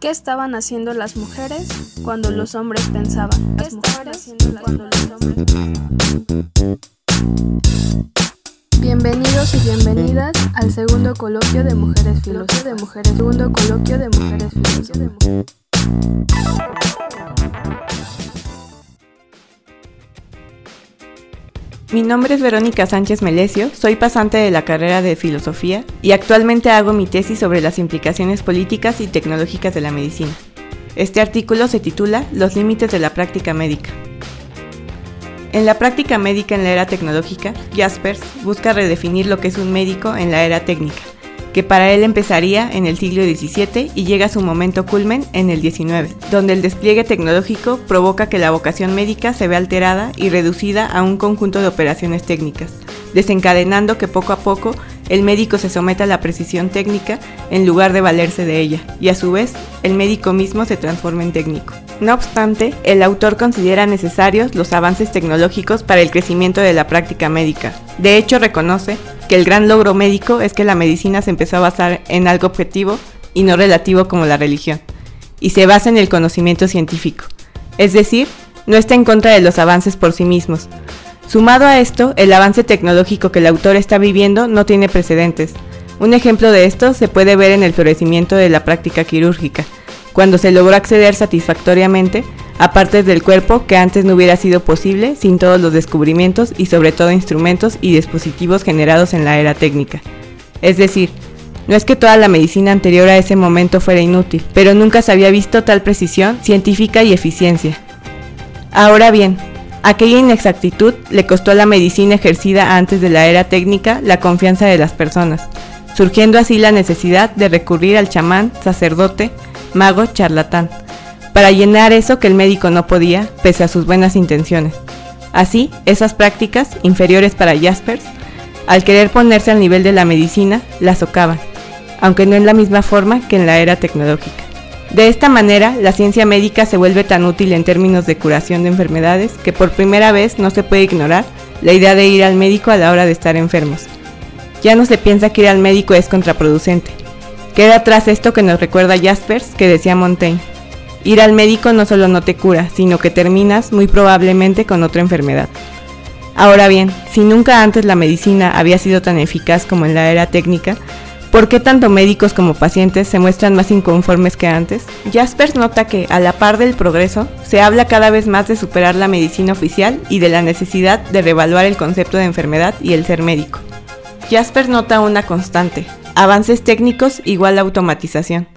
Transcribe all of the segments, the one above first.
¿Qué estaban haciendo las mujeres cuando los hombres pensaban? ¿Qué estaban haciendo cuando los hombres? Bienvenidos y bienvenidas al segundo coloquio de mujeres filósofas de mujeres segundo coloquio de mujeres filósofas. Mi nombre es Verónica Sánchez Melesio, soy pasante de la carrera de Filosofía y actualmente hago mi tesis sobre las implicaciones políticas y tecnológicas de la medicina. Este artículo se titula Los límites de la práctica médica. En la práctica médica en la era tecnológica, Jaspers busca redefinir lo que es un médico en la era técnica que para él empezaría en el siglo XVII y llega a su momento culmen en el XIX, donde el despliegue tecnológico provoca que la vocación médica se vea alterada y reducida a un conjunto de operaciones técnicas, desencadenando que poco a poco el médico se someta a la precisión técnica en lugar de valerse de ella, y a su vez el médico mismo se transforma en técnico. No obstante, el autor considera necesarios los avances tecnológicos para el crecimiento de la práctica médica. De hecho, reconoce que el gran logro médico es que la medicina se empezó a basar en algo objetivo y no relativo como la religión, y se basa en el conocimiento científico. Es decir, no está en contra de los avances por sí mismos, Sumado a esto, el avance tecnológico que el autor está viviendo no tiene precedentes. Un ejemplo de esto se puede ver en el florecimiento de la práctica quirúrgica, cuando se logró acceder satisfactoriamente a partes del cuerpo que antes no hubiera sido posible sin todos los descubrimientos y sobre todo instrumentos y dispositivos generados en la era técnica. Es decir, no es que toda la medicina anterior a ese momento fuera inútil, pero nunca se había visto tal precisión científica y eficiencia. Ahora bien, Aquella inexactitud le costó a la medicina ejercida antes de la era técnica la confianza de las personas, surgiendo así la necesidad de recurrir al chamán, sacerdote, mago, charlatán, para llenar eso que el médico no podía, pese a sus buenas intenciones. Así, esas prácticas, inferiores para Jaspers, al querer ponerse al nivel de la medicina, la socavan, aunque no en la misma forma que en la era tecnológica. De esta manera, la ciencia médica se vuelve tan útil en términos de curación de enfermedades que por primera vez no se puede ignorar la idea de ir al médico a la hora de estar enfermos. Ya no se piensa que ir al médico es contraproducente. Queda atrás esto que nos recuerda Jaspers que decía Montaigne. Ir al médico no solo no te cura, sino que terminas muy probablemente con otra enfermedad. Ahora bien, si nunca antes la medicina había sido tan eficaz como en la era técnica, ¿Por qué tanto médicos como pacientes se muestran más inconformes que antes? Jaspers nota que, a la par del progreso, se habla cada vez más de superar la medicina oficial y de la necesidad de revaluar el concepto de enfermedad y el ser médico. Jaspers nota una constante, avances técnicos igual a automatización.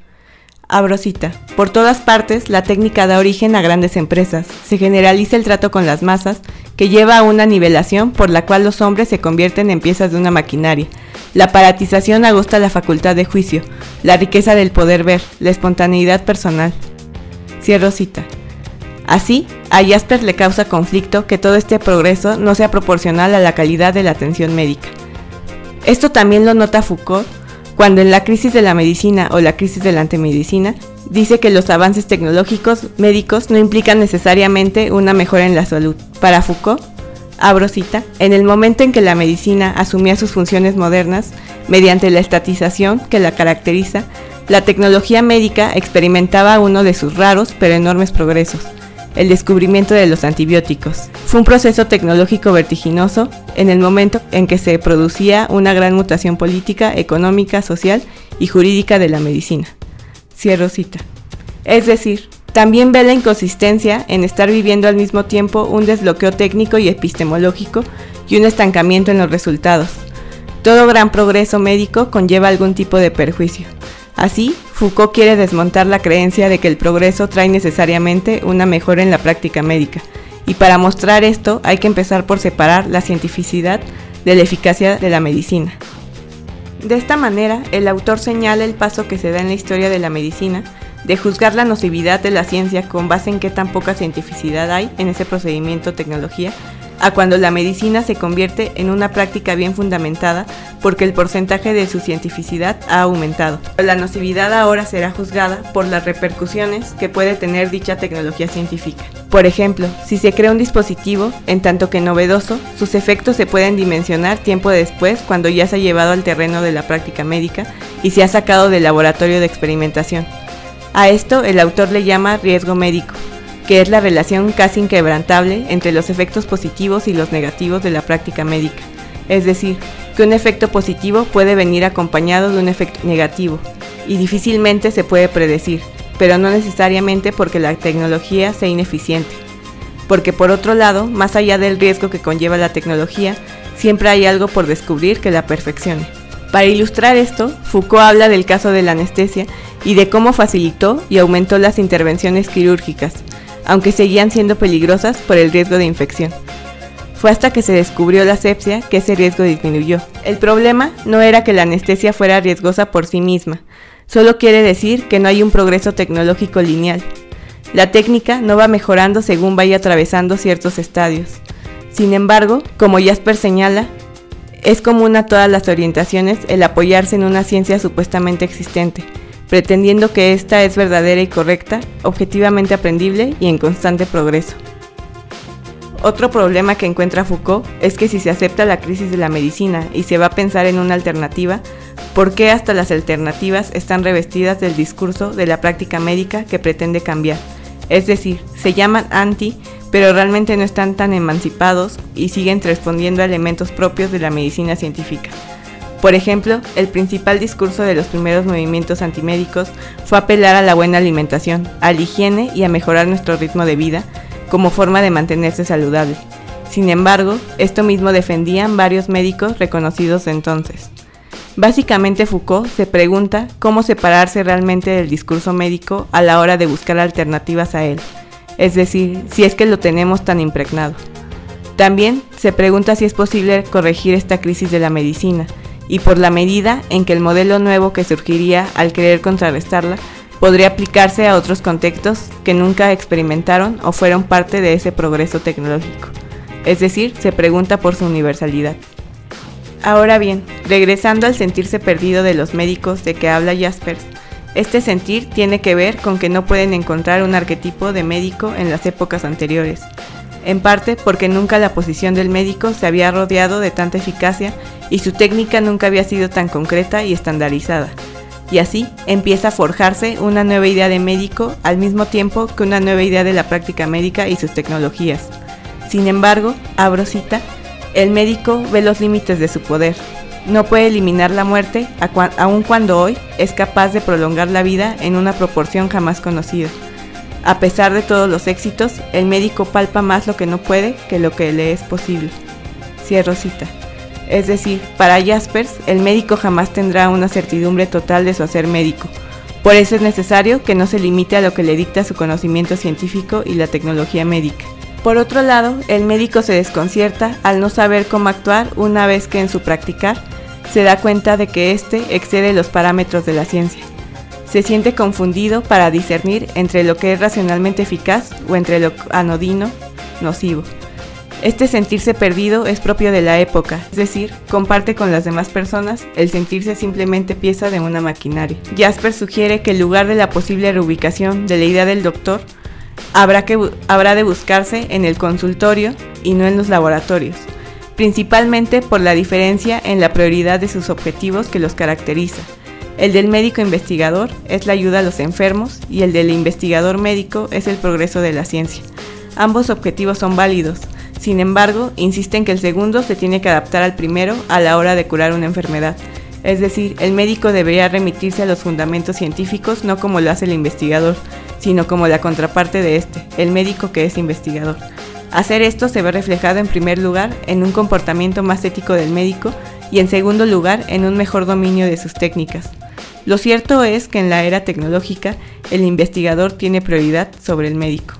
Abrosita. Por todas partes, la técnica da origen a grandes empresas, se generaliza el trato con las masas, que lleva a una nivelación por la cual los hombres se convierten en piezas de una maquinaria, la aparatización agosta la facultad de juicio, la riqueza del poder ver, la espontaneidad personal. Cierro cita. Así, a Jasper le causa conflicto que todo este progreso no sea proporcional a la calidad de la atención médica. Esto también lo nota Foucault cuando en la crisis de la medicina o la crisis de la antimedicina dice que los avances tecnológicos médicos no implican necesariamente una mejora en la salud. Para Foucault, abro cita, en el momento en que la medicina asumía sus funciones modernas, mediante la estatización que la caracteriza, la tecnología médica experimentaba uno de sus raros pero enormes progresos, el descubrimiento de los antibióticos. Fue un proceso tecnológico vertiginoso en el momento en que se producía una gran mutación política, económica, social y jurídica de la medicina. Cierro cita. Es decir, también ve la inconsistencia en estar viviendo al mismo tiempo un desbloqueo técnico y epistemológico y un estancamiento en los resultados. Todo gran progreso médico conlleva algún tipo de perjuicio. Así, Foucault quiere desmontar la creencia de que el progreso trae necesariamente una mejora en la práctica médica, y para mostrar esto hay que empezar por separar la cientificidad de la eficacia de la medicina. De esta manera, el autor señala el paso que se da en la historia de la medicina de juzgar la nocividad de la ciencia con base en qué tan poca cientificidad hay en ese procedimiento tecnología, a cuando la medicina se convierte en una práctica bien fundamentada porque el porcentaje de su cientificidad ha aumentado. La nocividad ahora será juzgada por las repercusiones que puede tener dicha tecnología científica. Por ejemplo, si se crea un dispositivo, en tanto que novedoso, sus efectos se pueden dimensionar tiempo después cuando ya se ha llevado al terreno de la práctica médica y se ha sacado del laboratorio de experimentación. A esto el autor le llama riesgo médico, que es la relación casi inquebrantable entre los efectos positivos y los negativos de la práctica médica. Es decir, que un efecto positivo puede venir acompañado de un efecto negativo, y difícilmente se puede predecir, pero no necesariamente porque la tecnología sea ineficiente. Porque por otro lado, más allá del riesgo que conlleva la tecnología, siempre hay algo por descubrir que la perfeccione. Para ilustrar esto, Foucault habla del caso de la anestesia y de cómo facilitó y aumentó las intervenciones quirúrgicas, aunque seguían siendo peligrosas por el riesgo de infección. Fue hasta que se descubrió la sepsia que ese riesgo disminuyó. El problema no era que la anestesia fuera riesgosa por sí misma, solo quiere decir que no hay un progreso tecnológico lineal. La técnica no va mejorando según vaya atravesando ciertos estadios. Sin embargo, como Jasper señala, es común a todas las orientaciones el apoyarse en una ciencia supuestamente existente, pretendiendo que ésta es verdadera y correcta, objetivamente aprendible y en constante progreso. Otro problema que encuentra Foucault es que si se acepta la crisis de la medicina y se va a pensar en una alternativa, ¿por qué hasta las alternativas están revestidas del discurso de la práctica médica que pretende cambiar? Es decir, se llaman anti, pero realmente no están tan emancipados y siguen respondiendo a elementos propios de la medicina científica. Por ejemplo, el principal discurso de los primeros movimientos antimédicos fue apelar a la buena alimentación, a la higiene y a mejorar nuestro ritmo de vida, como forma de mantenerse saludable. Sin embargo, esto mismo defendían varios médicos reconocidos entonces. Básicamente Foucault se pregunta cómo separarse realmente del discurso médico a la hora de buscar alternativas a él, es decir, si es que lo tenemos tan impregnado. También se pregunta si es posible corregir esta crisis de la medicina, y por la medida en que el modelo nuevo que surgiría al querer contrarrestarla podría aplicarse a otros contextos que nunca experimentaron o fueron parte de ese progreso tecnológico. Es decir, se pregunta por su universalidad. Ahora bien, regresando al sentirse perdido de los médicos de que habla Jaspers, este sentir tiene que ver con que no pueden encontrar un arquetipo de médico en las épocas anteriores, en parte porque nunca la posición del médico se había rodeado de tanta eficacia y su técnica nunca había sido tan concreta y estandarizada y así empieza a forjarse una nueva idea de médico al mismo tiempo que una nueva idea de la práctica médica y sus tecnologías. Sin embargo, abro cita, el médico ve los límites de su poder. No puede eliminar la muerte, aun cuando hoy es capaz de prolongar la vida en una proporción jamás conocida. A pesar de todos los éxitos, el médico palpa más lo que no puede que lo que le es posible. Cierro cita. Es decir, para Jaspers, el médico jamás tendrá una certidumbre total de su hacer médico. Por eso es necesario que no se limite a lo que le dicta su conocimiento científico y la tecnología médica. Por otro lado, el médico se desconcierta al no saber cómo actuar una vez que en su practicar se da cuenta de que éste excede los parámetros de la ciencia. Se siente confundido para discernir entre lo que es racionalmente eficaz o entre lo anodino, nocivo. Este sentirse perdido es propio de la época, es decir, comparte con las demás personas el sentirse simplemente pieza de una maquinaria. Jasper sugiere que en lugar de la posible reubicación de la idea del doctor, habrá, que, habrá de buscarse en el consultorio y no en los laboratorios, principalmente por la diferencia en la prioridad de sus objetivos que los caracteriza. El del médico investigador es la ayuda a los enfermos y el del investigador médico es el progreso de la ciencia. Ambos objetivos son válidos, sin embargo, insisten que el segundo se tiene que adaptar al primero a la hora de curar una enfermedad. Es decir, el médico debería remitirse a los fundamentos científicos no como lo hace el investigador, sino como la contraparte de este, el médico que es investigador. Hacer esto se ve reflejado en primer lugar en un comportamiento más ético del médico y en segundo lugar en un mejor dominio de sus técnicas. Lo cierto es que en la era tecnológica el investigador tiene prioridad sobre el médico.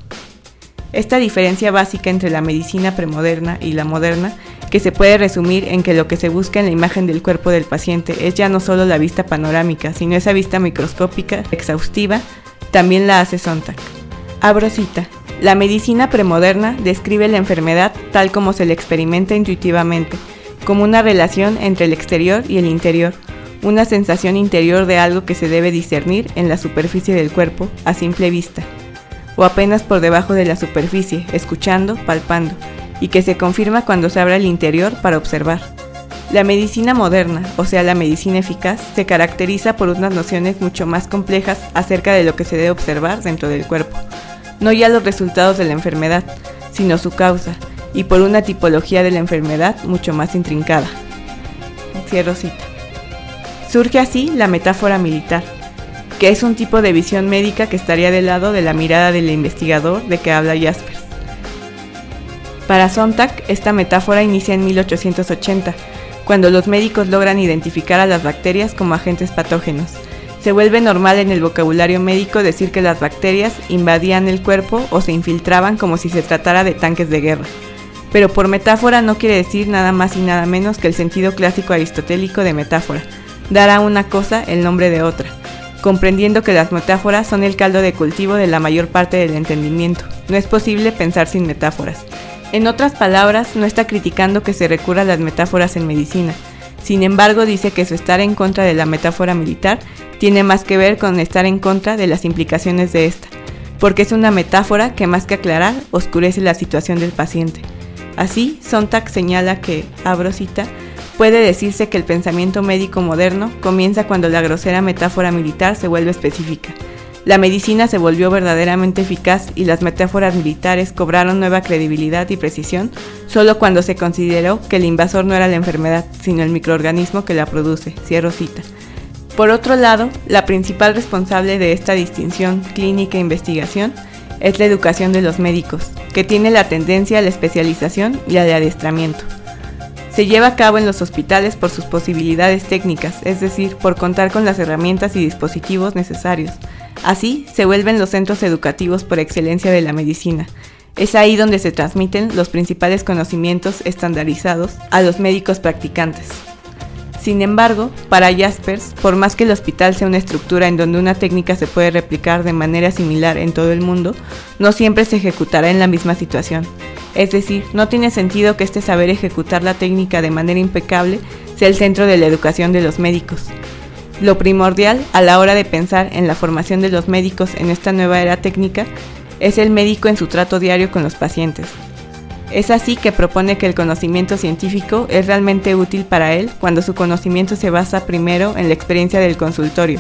Esta diferencia básica entre la medicina premoderna y la moderna, que se puede resumir en que lo que se busca en la imagen del cuerpo del paciente es ya no solo la vista panorámica, sino esa vista microscópica, exhaustiva, también la hace Sontag. Abro cita. La medicina premoderna describe la enfermedad tal como se le experimenta intuitivamente, como una relación entre el exterior y el interior, una sensación interior de algo que se debe discernir en la superficie del cuerpo a simple vista o apenas por debajo de la superficie, escuchando, palpando, y que se confirma cuando se abre el interior para observar. La medicina moderna, o sea, la medicina eficaz, se caracteriza por unas nociones mucho más complejas acerca de lo que se debe observar dentro del cuerpo. No ya los resultados de la enfermedad, sino su causa, y por una tipología de la enfermedad mucho más intrincada. Cierro cita. Surge así la metáfora militar, que es un tipo de visión médica que estaría del lado de la mirada del investigador de que habla Jaspers. Para Sontag, esta metáfora inicia en 1880, cuando los médicos logran identificar a las bacterias como agentes patógenos. Se vuelve normal en el vocabulario médico decir que las bacterias invadían el cuerpo o se infiltraban como si se tratara de tanques de guerra. Pero por metáfora no quiere decir nada más y nada menos que el sentido clásico aristotélico de metáfora, dar a una cosa el nombre de otra, comprendiendo que las metáforas son el caldo de cultivo de la mayor parte del entendimiento. No es posible pensar sin metáforas. En otras palabras, no está criticando que se recurra a las metáforas en medicina. Sin embargo, dice que su estar en contra de la metáfora militar tiene más que ver con estar en contra de las implicaciones de esta, porque es una metáfora que más que aclarar, oscurece la situación del paciente. Así, Sontag señala que, abro cita, puede decirse que el pensamiento médico moderno comienza cuando la grosera metáfora militar se vuelve específica. La medicina se volvió verdaderamente eficaz y las metáforas militares cobraron nueva credibilidad y precisión solo cuando se consideró que el invasor no era la enfermedad, sino el microorganismo que la produce. Cierro cita. Por otro lado, la principal responsable de esta distinción clínica e investigación es la educación de los médicos, que tiene la tendencia a la especialización y al adiestramiento. Se lleva a cabo en los hospitales por sus posibilidades técnicas, es decir, por contar con las herramientas y dispositivos necesarios. Así se vuelven los centros educativos por excelencia de la medicina. Es ahí donde se transmiten los principales conocimientos estandarizados a los médicos practicantes. Sin embargo, para Jaspers, por más que el hospital sea una estructura en donde una técnica se puede replicar de manera similar en todo el mundo, no siempre se ejecutará en la misma situación. Es decir, no tiene sentido que este saber ejecutar la técnica de manera impecable sea el centro de la educación de los médicos. Lo primordial a la hora de pensar en la formación de los médicos en esta nueva era técnica es el médico en su trato diario con los pacientes, es así que propone que el conocimiento científico es realmente útil para él cuando su conocimiento se basa primero en la experiencia del consultorio.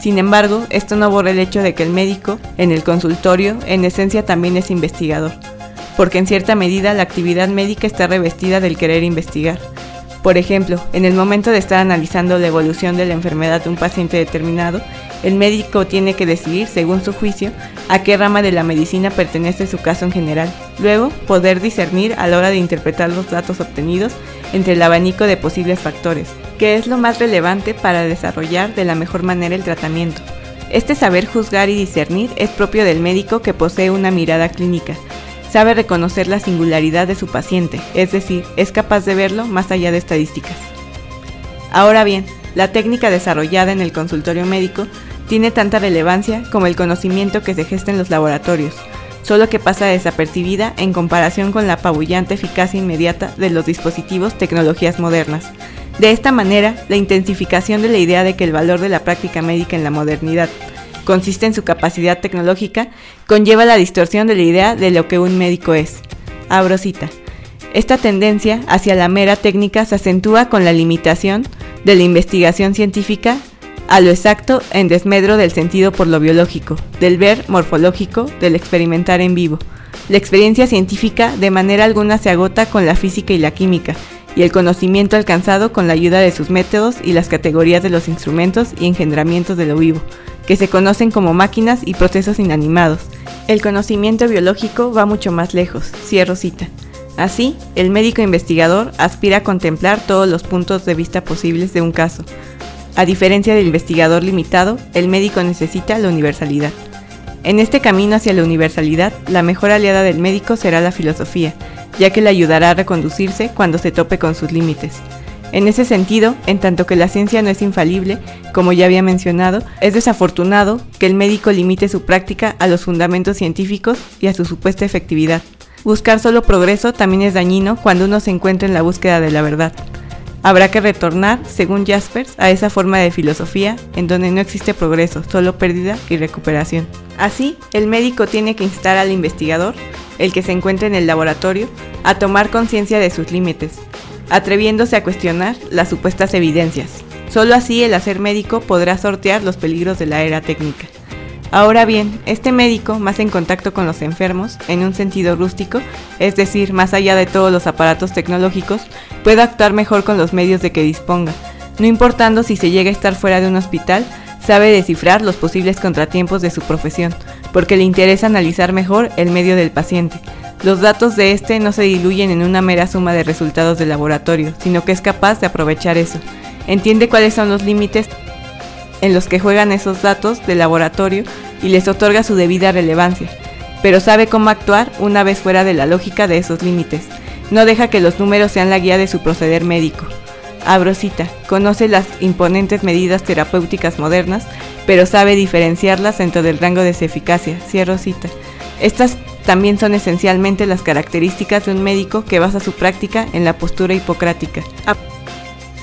Sin embargo, esto no borra el hecho de que el médico, en el consultorio, en esencia también es investigador, porque en cierta medida la actividad médica está revestida del querer investigar. Por ejemplo, en el momento de estar analizando la evolución de la enfermedad de un paciente determinado, el médico tiene que decidir, según su juicio, a qué rama de la medicina pertenece su caso en general. Luego, poder discernir a la hora de interpretar los datos obtenidos entre el abanico de posibles factores, que es lo más relevante para desarrollar de la mejor manera el tratamiento. Este saber juzgar y discernir es propio del médico que posee una mirada clínica. Sabe reconocer la singularidad de su paciente, es decir, es capaz de verlo más allá de estadísticas. Ahora bien, la técnica desarrollada en el consultorio médico tiene tanta relevancia como el conocimiento que se gesta en los laboratorios, solo que pasa desapercibida en comparación con la apabullante eficacia inmediata de los dispositivos tecnologías modernas. De esta manera, la intensificación de la idea de que el valor de la práctica médica en la modernidad consiste en su capacidad tecnológica conlleva la distorsión de la idea de lo que un médico es. Abro cita. Esta tendencia hacia la mera técnica se acentúa con la limitación de la investigación científica a lo exacto en desmedro del sentido por lo biológico, del ver morfológico, del experimentar en vivo. La experiencia científica de manera alguna se agota con la física y la química, y el conocimiento alcanzado con la ayuda de sus métodos y las categorías de los instrumentos y engendramientos de lo vivo, que se conocen como máquinas y procesos inanimados. El conocimiento biológico va mucho más lejos, cierro cita. Así, el médico investigador aspira a contemplar todos los puntos de vista posibles de un caso, a diferencia del investigador limitado, el médico necesita la universalidad. En este camino hacia la universalidad, la mejor aliada del médico será la filosofía, ya que le ayudará a reconducirse cuando se tope con sus límites. En ese sentido, en tanto que la ciencia no es infalible, como ya había mencionado, es desafortunado que el médico limite su práctica a los fundamentos científicos y a su supuesta efectividad. Buscar solo progreso también es dañino cuando uno se encuentra en la búsqueda de la verdad. Habrá que retornar, según Jaspers, a esa forma de filosofía en donde no existe progreso, solo pérdida y recuperación. Así, el médico tiene que instar al investigador, el que se encuentra en el laboratorio, a tomar conciencia de sus límites, atreviéndose a cuestionar las supuestas evidencias. Solo así el hacer médico podrá sortear los peligros de la era técnica. Ahora bien, este médico, más en contacto con los enfermos, en un sentido rústico, es decir, más allá de todos los aparatos tecnológicos, puede actuar mejor con los medios de que disponga. No importando si se llega a estar fuera de un hospital, sabe descifrar los posibles contratiempos de su profesión, porque le interesa analizar mejor el medio del paciente. Los datos de este no se diluyen en una mera suma de resultados de laboratorio, sino que es capaz de aprovechar eso. Entiende cuáles son los límites en los que juegan esos datos de laboratorio y les otorga su debida relevancia, pero sabe cómo actuar una vez fuera de la lógica de esos límites. No deja que los números sean la guía de su proceder médico. Abrosita, conoce las imponentes medidas terapéuticas modernas, pero sabe diferenciarlas dentro del rango de su eficacia. Cierro cita. Estas también son esencialmente las características de un médico que basa su práctica en la postura hipocrática.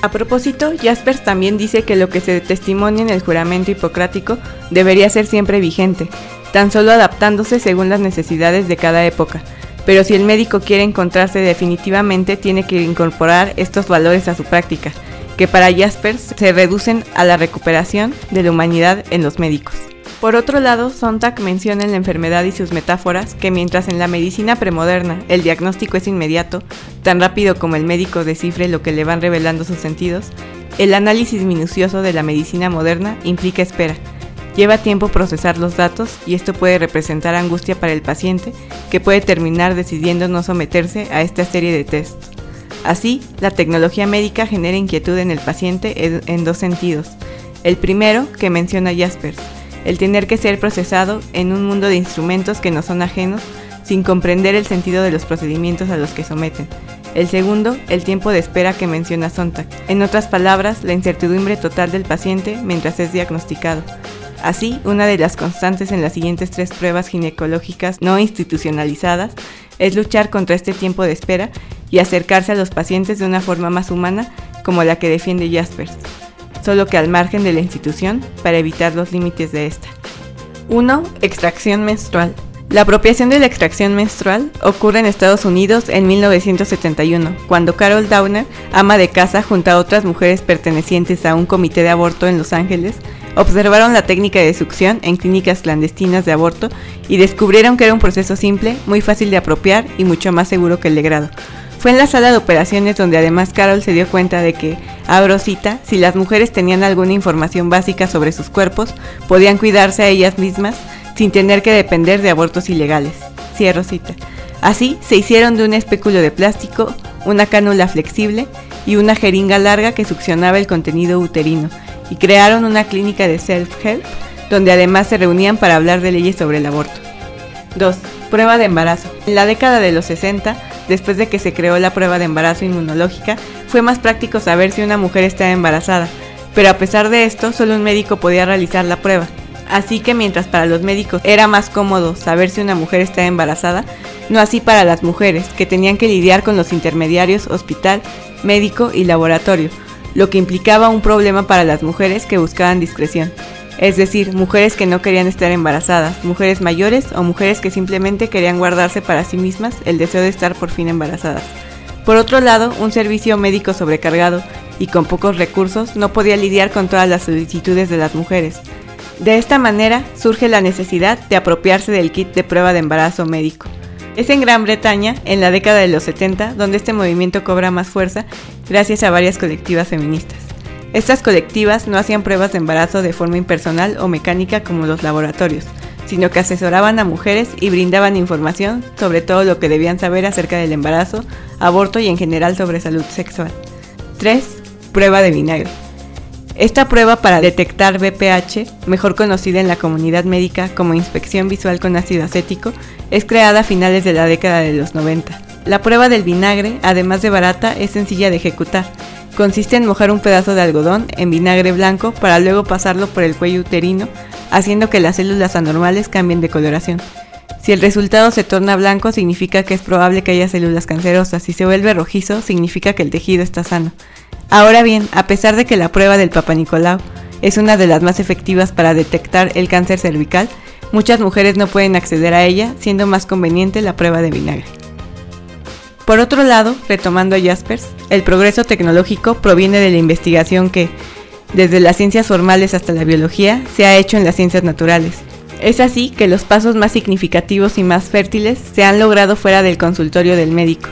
A propósito, Jaspers también dice que lo que se testimonia en el juramento hipocrático debería ser siempre vigente, tan solo adaptándose según las necesidades de cada época. Pero si el médico quiere encontrarse definitivamente, tiene que incorporar estos valores a su práctica, que para Jaspers se reducen a la recuperación de la humanidad en los médicos. Por otro lado, Sontag menciona en la enfermedad y sus metáforas que mientras en la medicina premoderna el diagnóstico es inmediato, tan rápido como el médico descifre lo que le van revelando sus sentidos, el análisis minucioso de la medicina moderna implica espera. Lleva tiempo procesar los datos y esto puede representar angustia para el paciente que puede terminar decidiendo no someterse a esta serie de tests. Así, la tecnología médica genera inquietud en el paciente en dos sentidos. El primero, que menciona Jaspers, el tener que ser procesado en un mundo de instrumentos que no son ajenos, sin comprender el sentido de los procedimientos a los que someten. El segundo, el tiempo de espera que menciona Sontag. En otras palabras, la incertidumbre total del paciente mientras es diagnosticado. Así, una de las constantes en las siguientes tres pruebas ginecológicas no institucionalizadas es luchar contra este tiempo de espera y acercarse a los pacientes de una forma más humana como la que defiende Jaspers solo que al margen de la institución para evitar los límites de esta. 1. Extracción menstrual. La apropiación de la extracción menstrual ocurre en Estados Unidos en 1971, cuando Carol Downer, ama de casa junto a otras mujeres pertenecientes a un comité de aborto en Los Ángeles, observaron la técnica de succión en clínicas clandestinas de aborto y descubrieron que era un proceso simple, muy fácil de apropiar y mucho más seguro que el legrado. Fue en la sala de operaciones donde además Carol se dio cuenta de que, abro cita, si las mujeres tenían alguna información básica sobre sus cuerpos, podían cuidarse a ellas mismas sin tener que depender de abortos ilegales. Cierro cita. Así se hicieron de un espéculo de plástico, una cánula flexible y una jeringa larga que succionaba el contenido uterino, y crearon una clínica de self-help donde además se reunían para hablar de leyes sobre el aborto. 2. Prueba de embarazo. En la década de los 60, después de que se creó la prueba de embarazo inmunológica, fue más práctico saber si una mujer estaba embarazada, pero a pesar de esto, solo un médico podía realizar la prueba. Así que mientras para los médicos era más cómodo saber si una mujer estaba embarazada, no así para las mujeres, que tenían que lidiar con los intermediarios hospital, médico y laboratorio, lo que implicaba un problema para las mujeres que buscaban discreción es decir, mujeres que no querían estar embarazadas, mujeres mayores o mujeres que simplemente querían guardarse para sí mismas el deseo de estar por fin embarazadas. Por otro lado, un servicio médico sobrecargado y con pocos recursos no podía lidiar con todas las solicitudes de las mujeres. De esta manera surge la necesidad de apropiarse del kit de prueba de embarazo médico. Es en Gran Bretaña, en la década de los 70, donde este movimiento cobra más fuerza gracias a varias colectivas feministas. Estas colectivas no hacían pruebas de embarazo de forma impersonal o mecánica como los laboratorios, sino que asesoraban a mujeres y brindaban información sobre todo lo que debían saber acerca del embarazo, aborto y en general sobre salud sexual. 3. Prueba de vinagre. Esta prueba para detectar BPH, mejor conocida en la comunidad médica como inspección visual con ácido acético, es creada a finales de la década de los 90. La prueba del vinagre, además de barata, es sencilla de ejecutar Consiste en mojar un pedazo de algodón en vinagre blanco para luego pasarlo por el cuello uterino, haciendo que las células anormales cambien de coloración. Si el resultado se torna blanco, significa que es probable que haya células cancerosas. Si se vuelve rojizo, significa que el tejido está sano. Ahora bien, a pesar de que la prueba del Papa Nicolau es una de las más efectivas para detectar el cáncer cervical, muchas mujeres no pueden acceder a ella, siendo más conveniente la prueba de vinagre. Por otro lado, retomando a Jaspers, el progreso tecnológico proviene de la investigación que, desde las ciencias formales hasta la biología, se ha hecho en las ciencias naturales. Es así que los pasos más significativos y más fértiles se han logrado fuera del consultorio del médico.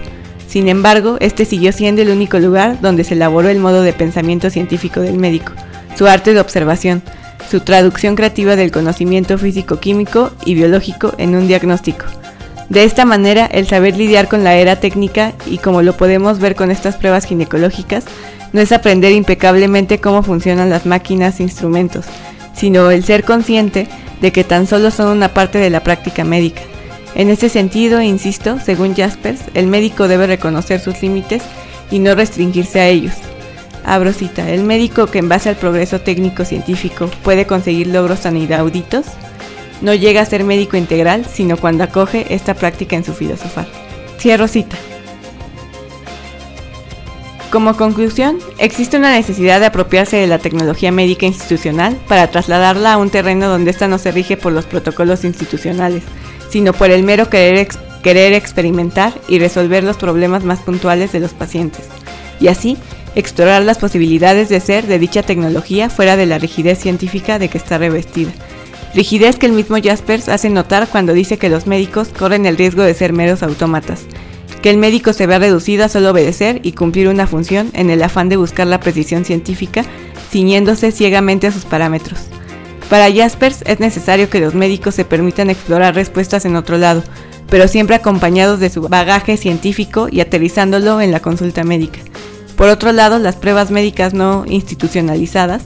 Sin embargo, este siguió siendo el único lugar donde se elaboró el modo de pensamiento científico del médico, su arte de observación, su traducción creativa del conocimiento físico-químico y biológico en un diagnóstico. De esta manera, el saber lidiar con la era técnica y como lo podemos ver con estas pruebas ginecológicas, no es aprender impecablemente cómo funcionan las máquinas e instrumentos, sino el ser consciente de que tan solo son una parte de la práctica médica. En ese sentido, insisto, según Jaspers, el médico debe reconocer sus límites y no restringirse a ellos. Abro cita, el médico que en base al progreso técnico-científico puede conseguir logros tan inauditos, no llega a ser médico integral, sino cuando acoge esta práctica en su filosofar. Cierro cita. Como conclusión, existe una necesidad de apropiarse de la tecnología médica institucional para trasladarla a un terreno donde ésta no se rige por los protocolos institucionales, sino por el mero querer, querer experimentar y resolver los problemas más puntuales de los pacientes, y así explorar las posibilidades de ser de dicha tecnología fuera de la rigidez científica de que está revestida. Rigidez que el mismo Jaspers hace notar cuando dice que los médicos corren el riesgo de ser meros autómatas, que el médico se ve reducido a solo obedecer y cumplir una función en el afán de buscar la precisión científica, ciñéndose ciegamente a sus parámetros. Para Jaspers es necesario que los médicos se permitan explorar respuestas en otro lado, pero siempre acompañados de su bagaje científico y aterrizándolo en la consulta médica. Por otro lado, las pruebas médicas no institucionalizadas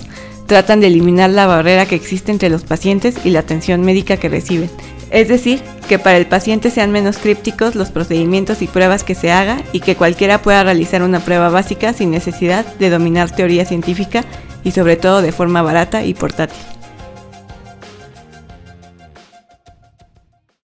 tratan de eliminar la barrera que existe entre los pacientes y la atención médica que reciben, es decir, que para el paciente sean menos crípticos los procedimientos y pruebas que se haga y que cualquiera pueda realizar una prueba básica sin necesidad de dominar teoría científica y sobre todo de forma barata y portátil.